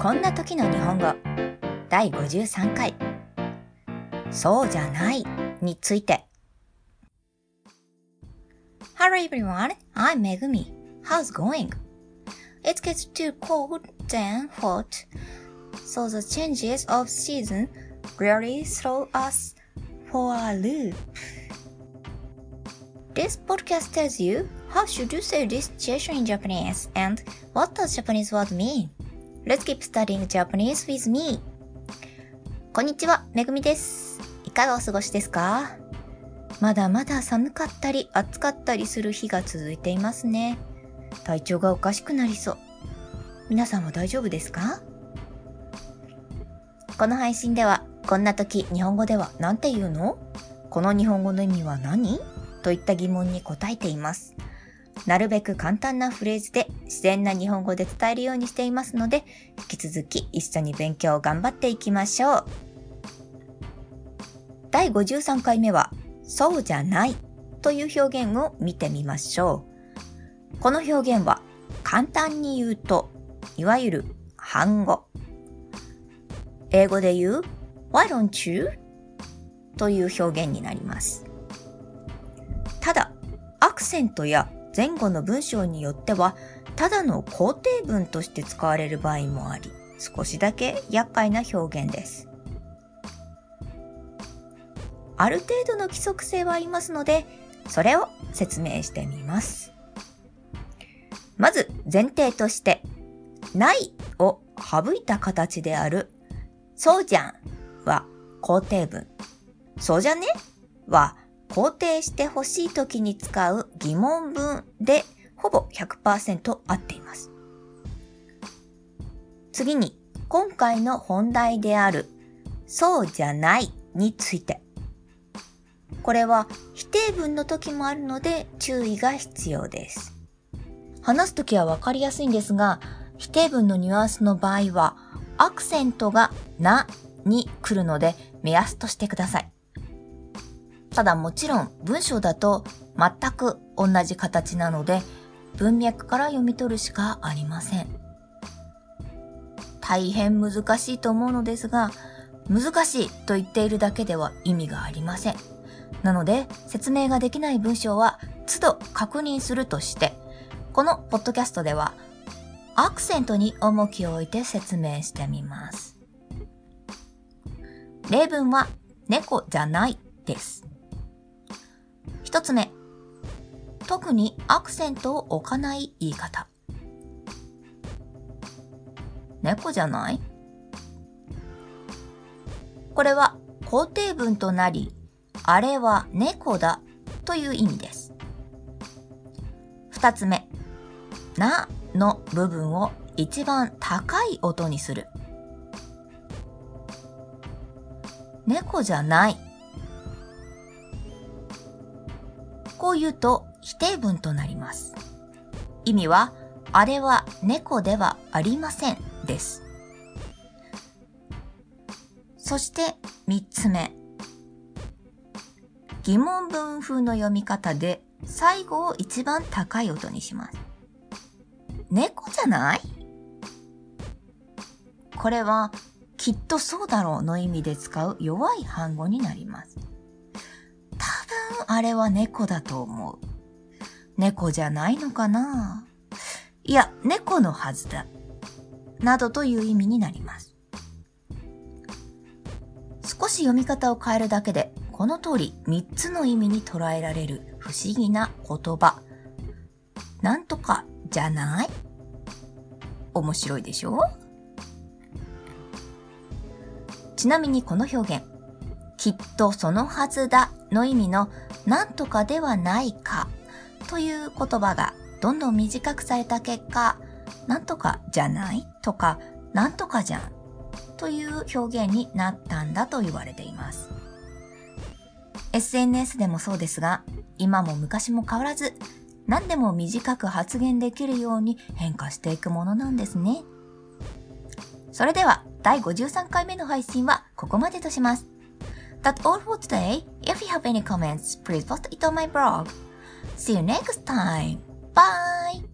こんな時の日本語第53回そうじゃないについて Hello everyone, I'm Megumi. How's going? It gets too cold than hot, so the changes of season really throw us for a loop. This podcast tells you how should you say this situation in Japanese and what does Japanese word mean. Let's keep studying Japanese with me. こんにちは、めぐみです。いかがお過ごしですか？まだまだ寒かったり暑かったりする日が続いていますね。体調がおかしくなりそう。皆さんは大丈夫ですか？この配信では、こんな時日本語では何て言うの？この日本語の意味は何？といった疑問に答えています。なるべく簡単なフレーズで自然な日本語で伝えるようにしていますので、引き続き一緒に勉強を頑張っていきましょう。第53回目は、そうじゃないという表現を見てみましょう。この表現は簡単に言うと、いわゆる反語。英語で言う Why don't you? という表現になります。ただ、アクセントや前後の文章によっては、ただの肯定文として使われる場合もあり、少しだけ厄介な表現です。ある程度の規則性はありますので、それを説明してみます。まず前提として、ないを省いた形である、そうじゃんは肯定文。そうじゃねは肯定してほしい時に使う疑問文でほぼ100%合っています。次に今回の本題であるそうじゃないについて。これは否定文の時もあるので注意が必要です。話す時はわかりやすいんですが、否定文のニュアンスの場合はアクセントがなに来るので目安としてください。ただもちろん文章だと全く同じ形なので文脈から読み取るしかありません。大変難しいと思うのですが、難しいと言っているだけでは意味がありません。なので説明ができない文章は都度確認するとして、このポッドキャストではアクセントに重きを置いて説明してみます。例文は猫じゃないです。一つ目。特にアクセントを置かない言い方。猫じゃない？これは肯定文となり、あれは猫だという意味です。二つ目。なの部分を一番高い音にする。猫じゃない。こう言うと否定文となります。意味は、あれは猫ではありませんです。そして三つ目。疑問文風の読み方で最後を一番高い音にします。猫じゃない？これはきっとそうだろうの意味で使う弱い反語になります。あれは猫だと思う。猫じゃないのかな？いや、猫のはずだ。などという意味になります。少し読み方を変えるだけで、この通り3つの意味に捉えられる不思議な言葉。なんとかじゃない？面白いでしょ？ちなみにこの表現、きっとそのはずだの意味のなんとかではないかという言葉がどんどん短くされた結果、なんとかじゃないとか、なんとかじゃんという表現になったんだと言われています。SNS でもそうですが、今も昔も変わらず、何でも短く発言できるように変化していくものなんですね。それでは、第53回目の配信はここまでとします。That's all for today. If you have any comments, please post it on my blog. See you next time. Bye!